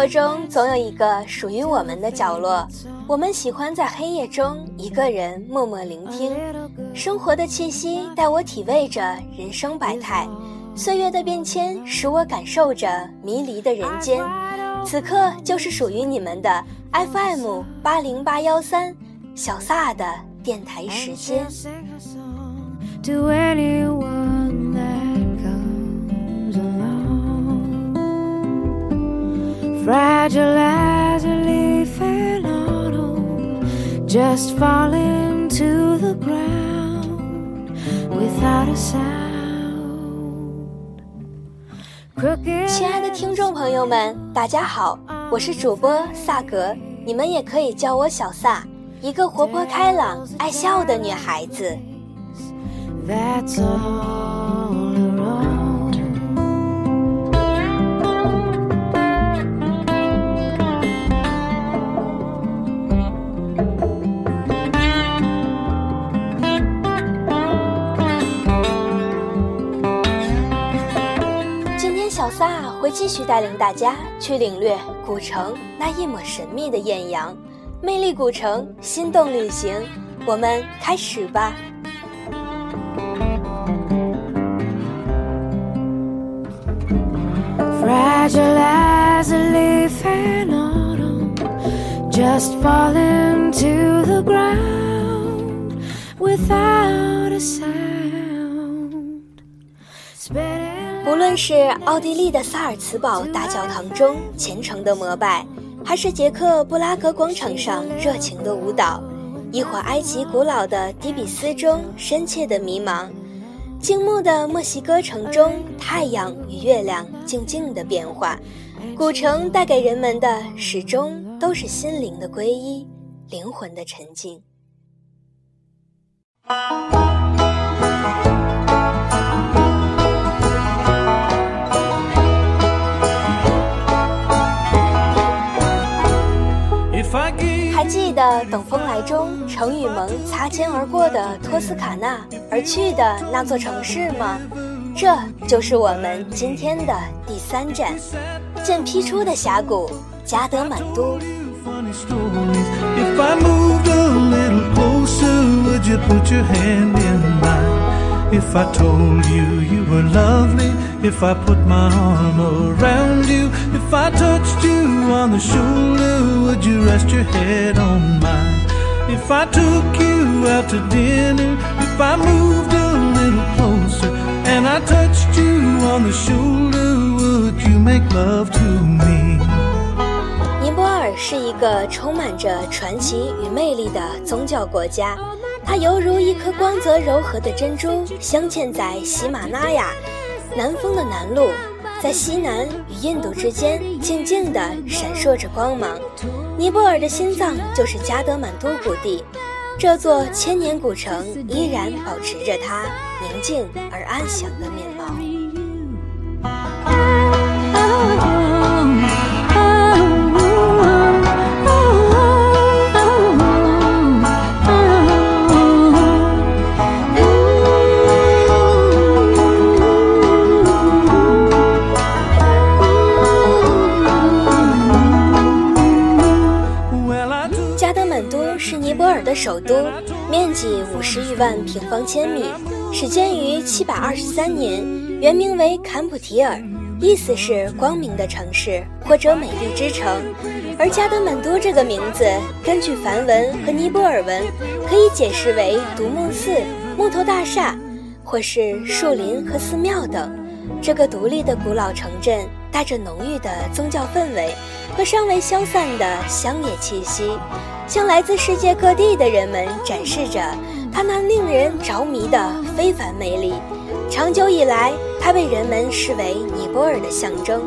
活中总有一个属于我们的角落，我们喜欢在黑夜中一个人默默聆听。生活的气息带我体味着人生百态，岁月的变迁使我感受着迷离的人间。此刻就是属于你们的 FM 八零八幺三小撒的电台时间。Fragile as a leaf in autumn, just falling to the ground without a sound. 亲爱的听众朋友们，大家好，我是主播萨格，你们也可以叫我小萨，一个活泼开朗、爱笑的女孩子。That's all. 萨会继续带领大家去领略古城那一抹神秘的艳阳，魅力古城，心动旅行，我们开始吧。无论是奥地利的萨尔茨堡大教堂中虔诚的膜拜，还是捷克布拉格广场上热情的舞蹈，亦或埃及古老的底比斯中深切的迷茫，静穆的墨西哥城中太阳与月亮静静的变化，古城带给人们的始终都是心灵的皈依，灵魂的沉静。还记得等风来中，程雨萌擦肩而过的托斯卡纳而去的那座城市吗？这就是我们今天的第三站，剑劈出的峡谷——加德满都。If I told you you were lovely, if I put my arm around you, if I touched you on the shoulder, would you rest your head on mine? If I took you out to dinner, if I moved a little closer, and I touched you on the shoulder, would you make love to me? 尼泊尔是一个充满着传奇与魅力的宗教国家。它犹如一颗光泽柔和的珍珠，镶嵌在喜马拉雅南风的南路，在西南与印度之间静静地闪烁着光芒。尼泊尔的心脏就是加德满都谷地，这座千年古城依然保持着它宁静而安详的面首都面积五十余万平方千米，始建于七百二十三年，原名为坎普提尔，意思是光明的城市或者美丽之城。而加德满都这个名字，根据梵文和尼泊尔文，可以解释为独木寺、木头大厦，或是树林和寺庙等。这个独立的古老城镇，带着浓郁的宗教氛围和尚未消散的乡野气息。向来自世界各地的人们展示着它那令人着迷的非凡魅力。长久以来，它被人们视为尼泊尔的象征。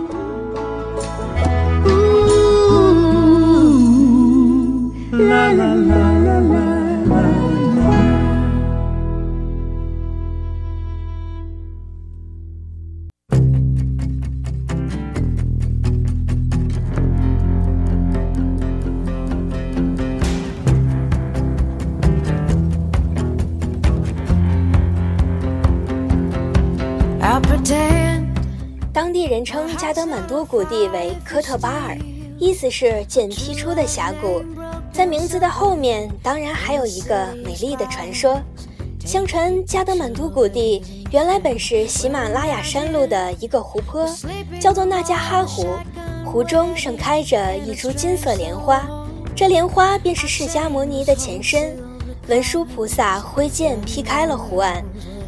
啦啦啦啦啦。当地人称加德满都谷地为科特巴尔，意思是剑劈出的峡谷。在名字的后面，当然还有一个美丽的传说。相传加德满都谷地原来本是喜马拉雅山路的一个湖泊，叫做纳加哈湖。湖中盛开着一株金色莲花，这莲花便是释迦牟尼的前身。文殊菩萨挥剑劈开了湖岸，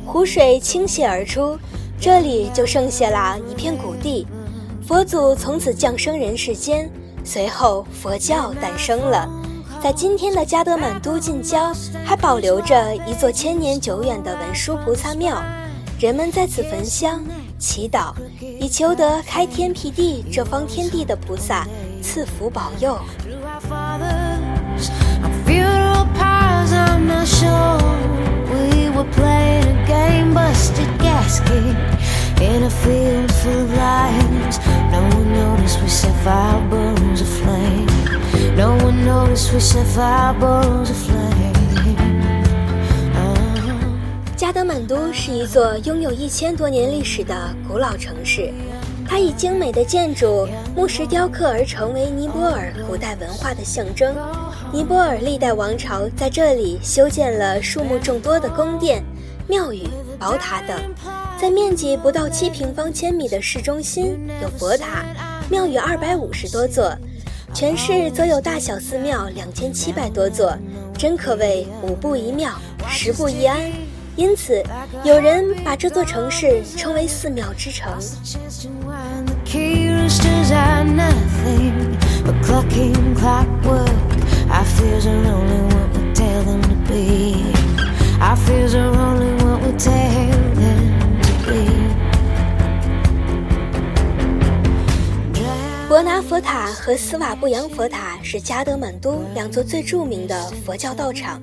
湖水倾泻而出，这里就剩下了一片谷地。佛祖从此降生人世间，随后佛教诞生了。在今天的加德满都近郊，还保留着一座千年久远的文殊菩萨庙，人们在此焚香祈祷，以求得开天辟地这方天地的菩萨赐福保佑。we will play a game bus together his head in a field full of lions. No one noticed we set fire bones aflame. No one noticed we set fire bones aflame. 加德满都是一座拥有一千多年历史的古老城市，它以精美的建筑、木石雕刻而成为尼泊尔古代文化的象征。尼泊尔历代王朝在这里修建了数目众多的宫殿、庙宇、宝塔等。在面积不到七平方千米的市中心，有佛塔、庙宇二百五十多座。全市则有大小寺庙两千七百多座，真可谓五步一庙，十步一庵。因此，有人把这座城市称为“寺庙之城”。博拿佛塔和斯瓦布扬佛塔是加德满都两座最著名的佛教道场，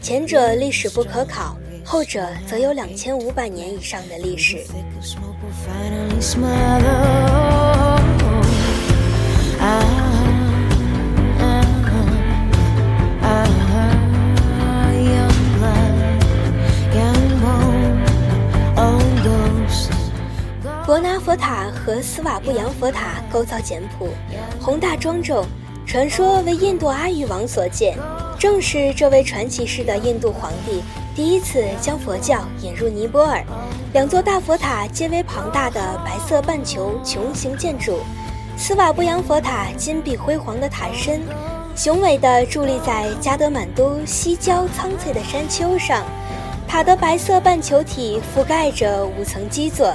前者历史不可考，后者则有两千五百年以上的历史。佛塔和斯瓦布扬佛塔构造简朴、宏大庄重，传说为印度阿育王所建。正是这位传奇式的印度皇帝第一次将佛教引入尼泊尔。两座大佛塔皆为庞大的白色半球穹形建筑。斯瓦布扬佛塔金碧辉煌的塔身，雄伟地伫立在加德满都西郊苍翠的山丘上。塔的白色半球体覆盖着五层基座。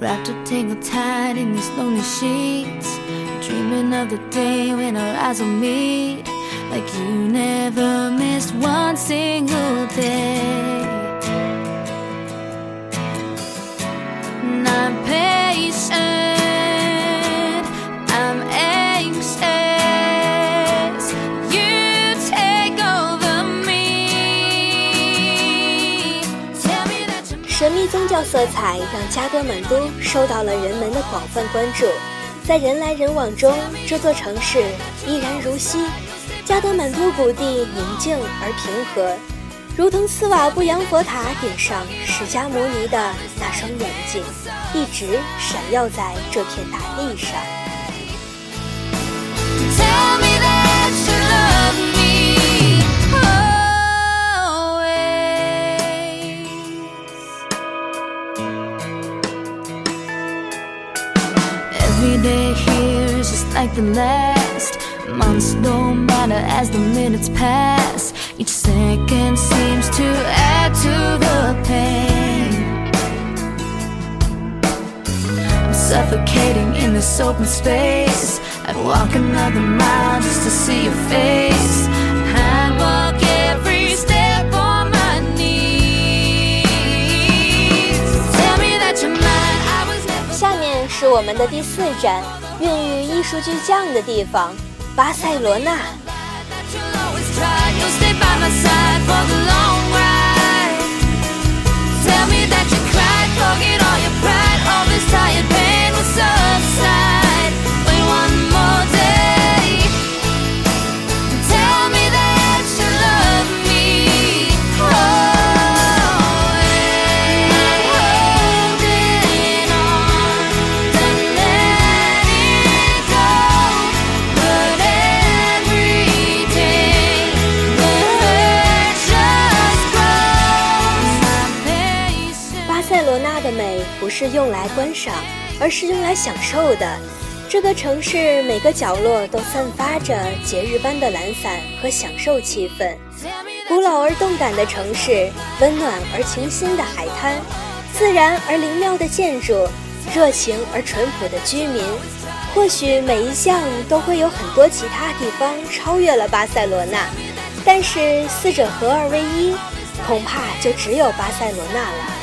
Wrapped up, tangled, tied in these lonely sheets. Dreaming of the day when our eyes will meet. Like you never missed one single day 色彩让加德满都受到了人们的广泛关注，在人来人往中，这座城市依然如昔。加德满都谷地宁静而平和，如同斯瓦布扬佛塔顶上释迦牟尼的那双眼睛，一直闪耀在这片大地上。the last. Months don't matter as the minutes pass. Each second seems to add to the pain. I'm suffocating in this open space. I'd walk another mile just to see your face. i walk every step on my knees. 孕育艺术巨匠的地方——巴塞罗那。是用来观赏，而是用来享受的。这个城市每个角落都散发着节日般的懒散和享受气氛。古老而动感的城市，温暖而清新的海滩，自然而灵妙的建筑，热情而淳朴的居民。或许每一项都会有很多其他地方超越了巴塞罗那，但是四者合二为一，恐怕就只有巴塞罗那了。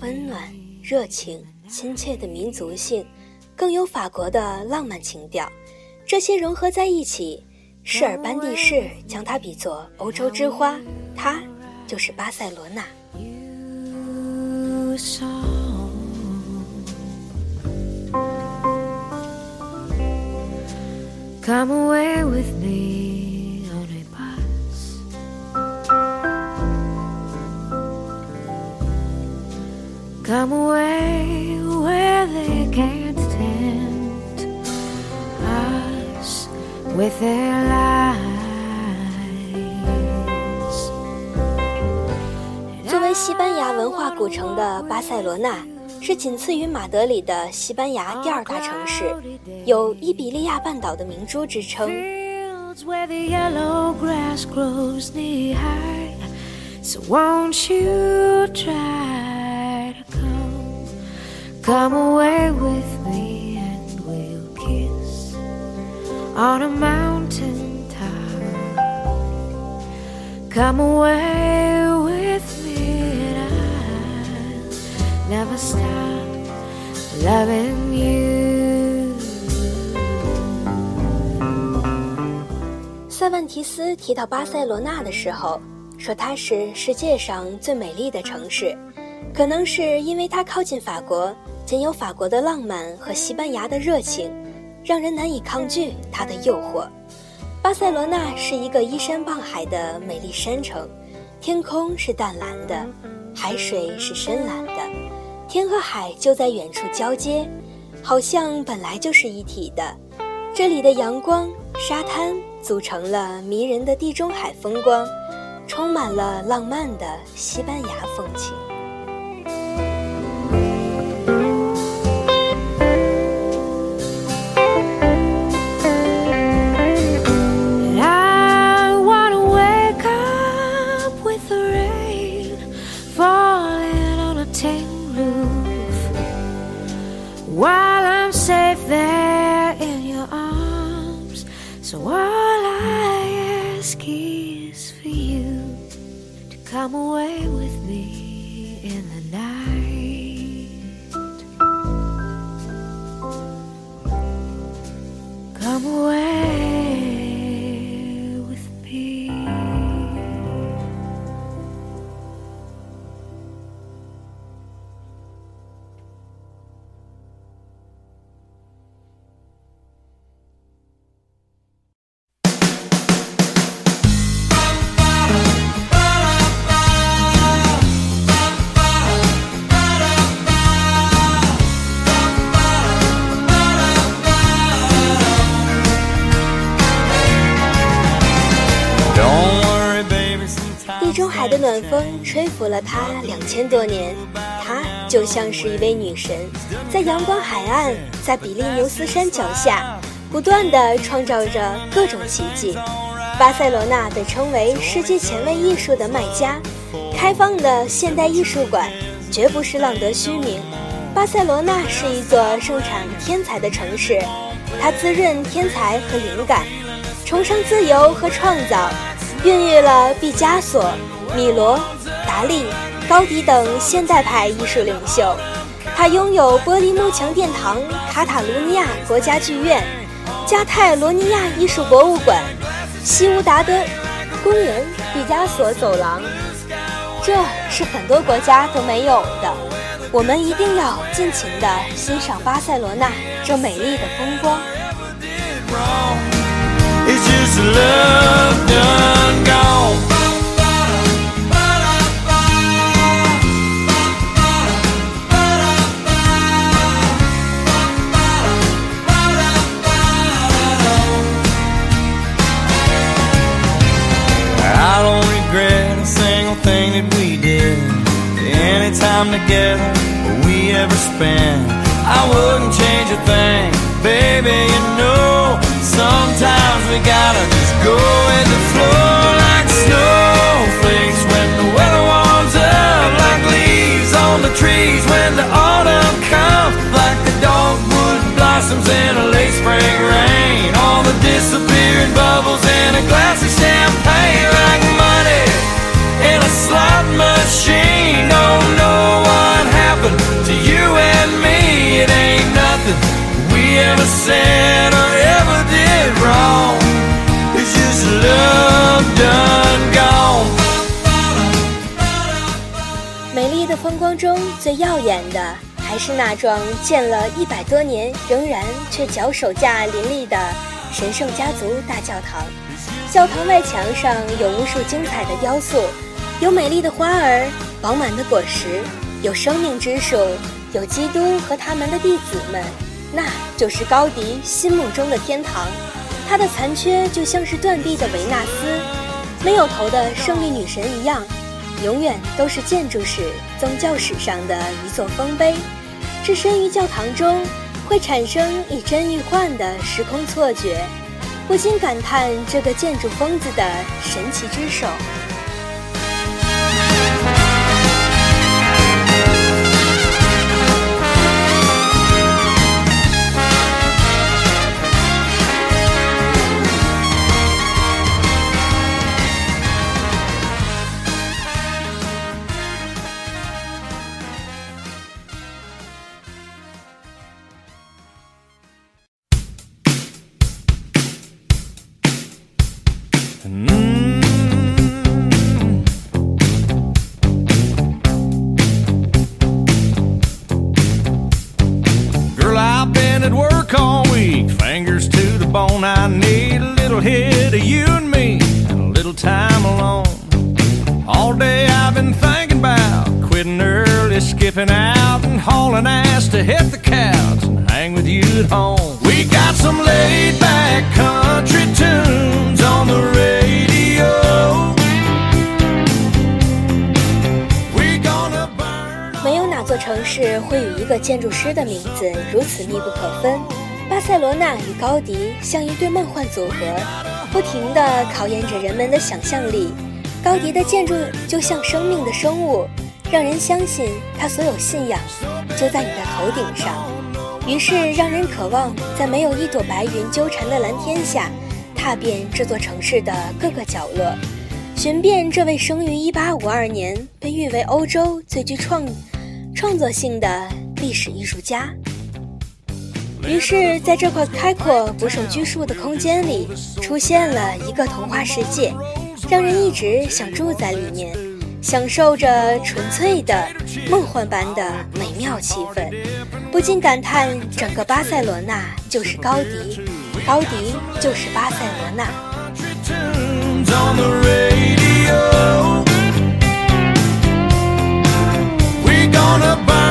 温暖、热情、亲切的民族性，更有法国的浪漫情调，这些融合在一起，施尔班蒂士将它比作欧洲之花，它就是巴塞罗那。Come away with me. With their lies. 作为西班牙文化古城的巴塞罗那，是仅次于马德里的西班牙第二大城市，有伊比利亚半岛的明珠之称。So won't you try? Come away with on a mountain top. Come away with me and I'll never stop loving you. 塞万提斯提到巴塞罗那的时候，说它是世界上最美丽的城市，可能是因为它靠近法国。仅有法国的浪漫和西班牙的热情，让人难以抗拒它的诱惑。巴塞罗那是一个依山傍海的美丽山城，天空是淡蓝的，海水是深蓝的，天和海就在远处交接，好像本来就是一体的。这里的阳光、沙滩组成了迷人的地中海风光，充满了浪漫的西班牙风情。暖风吹拂了她两千多年，她就像是一位女神，在阳光海岸，在比利牛斯山脚下，不断地创造着各种奇迹。巴塞罗那被称为世界前卫艺术的卖家，开放的现代艺术馆绝不是浪得虚名。巴塞罗那是一座盛产天才的城市，它滋润天才和灵感，崇尚自由和创造，孕育了毕加索。米罗、达利、高迪等现代派艺术领袖，他拥有玻璃幕墙殿堂、卡塔卢尼亚国家剧院、加泰罗尼亚艺术博物馆、西乌达德公园、毕加索走廊，这是很多国家都没有的。我们一定要尽情地欣赏巴塞罗那这美丽的风光。Time together we ever spent. I wouldn't change a thing, baby. You know, sometimes we gotta just go 的风光中最耀眼的，还是那幢建了一百多年仍然却脚手架林立的神圣家族大教堂。教堂外墙上有无数精彩的雕塑，有美丽的花儿，饱满的果实，有生命之树，有基督和他们的弟子们。那就是高迪心目中的天堂，它的残缺就像是断臂的维纳斯，没有头的胜利女神一样，永远都是建筑史、宗教史上的一座丰碑。置身于教堂中，会产生亦真亦幻的时空错觉，不禁感叹这个建筑疯子的神奇之手。Mm. 建筑师的名字如此密不可分。巴塞罗那与高迪像一对梦幻组合，不停地考验着人们的想象力。高迪的建筑就像生命的生物。让人相信他所有信仰就在你的头顶上，于是让人渴望在没有一朵白云纠缠的蓝天下，踏遍这座城市的各个角落，寻遍这位生于1852年、被誉为欧洲最具创创作性的历史艺术家。于是，在这块开阔不受拘束的空间里，出现了一个童话世界，让人一直想住在里面，享受着纯粹的、梦幻般的美妙气氛，不禁感叹：整个巴塞罗那就是高迪，高迪就是巴塞罗那。we go to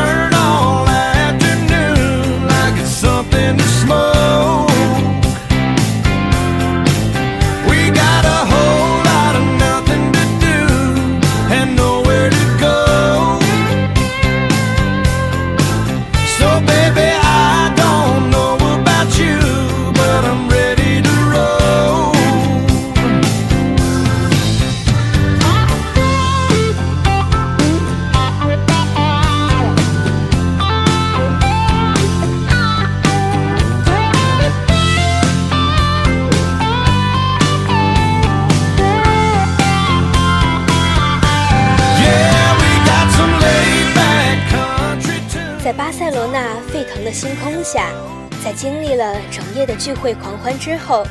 聚会狂欢之后，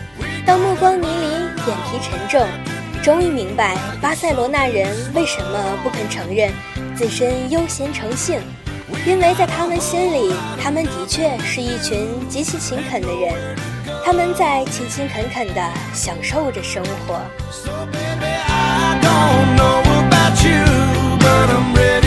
当目光迷离、眼皮沉重，终于明白巴塞罗那人为什么不肯承认自身悠闲成性，因为在他们心里，他们的确是一群极其勤恳的人，他们在勤勤恳恳地享受着生活。you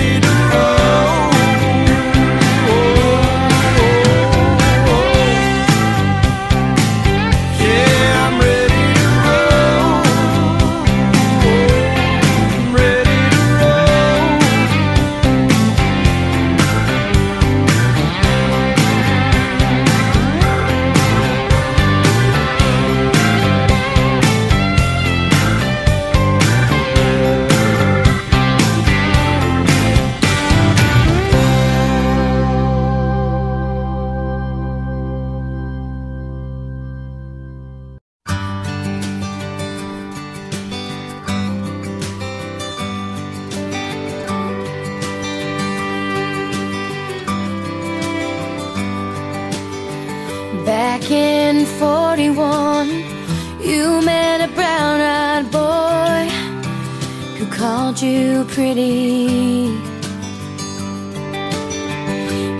pretty.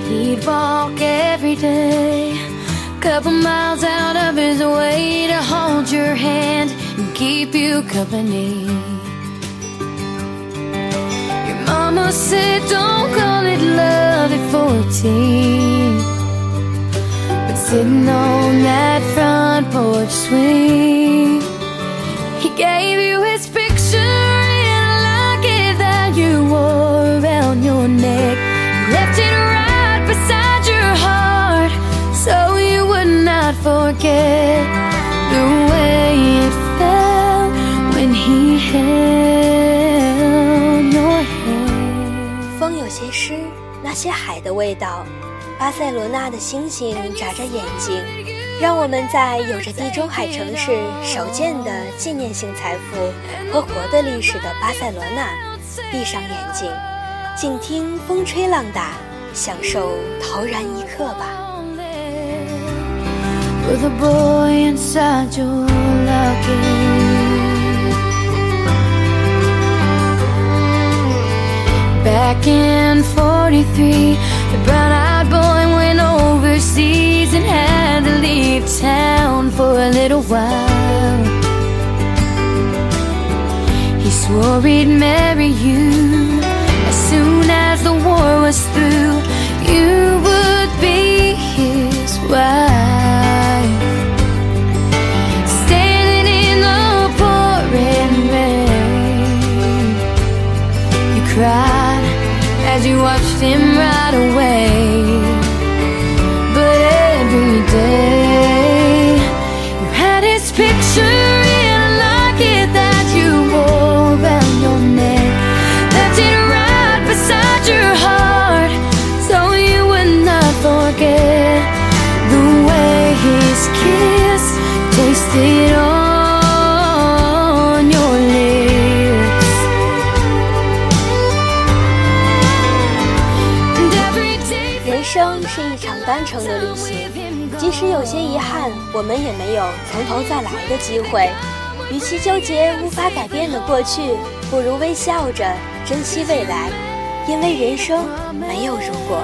He'd walk every day, couple miles out of his way to hold your hand and keep you company. Your mama said, Don't call it love at 14. But sitting on that front porch swing, he gave you his forget the way it felt when he held your hand. 风有些湿，那些海的味道，巴塞罗那的星星眨着眼睛，让我们在有着地中海城市少见的纪念性财富和活的历史的巴塞罗那，闭上眼睛。静听风吹浪打，享受陶然一刻吧。Back in 43, the brown eyed boy went overseas and had to leave town for a little while. He swore he'd marry you as soon as the war was through, you would be his wife. 单程的旅行，即使有些遗憾，我们也没有从头再来的机会。与其纠结无法改变的过去，不如微笑着珍惜未来，因为人生没有如果。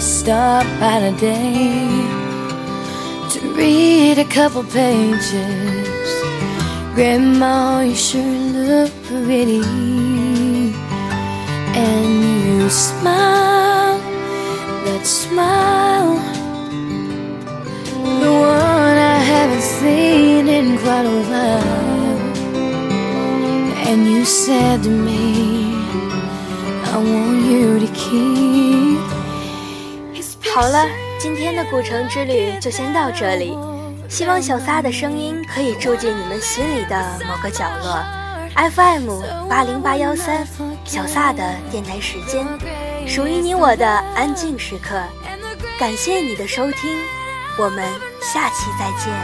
Stop by today to read a couple pages. Grandma, you sure look pretty, and you smile that smile, the one I haven't seen in quite a while. And you said to me, I want you to keep. 好了，今天的古城之旅就先到这里。希望小撒的声音可以住进你们心里的某个角落。FM 八零八幺三，小撒的电台时间，属于你我的安静时刻。感谢你的收听，我们下期再见。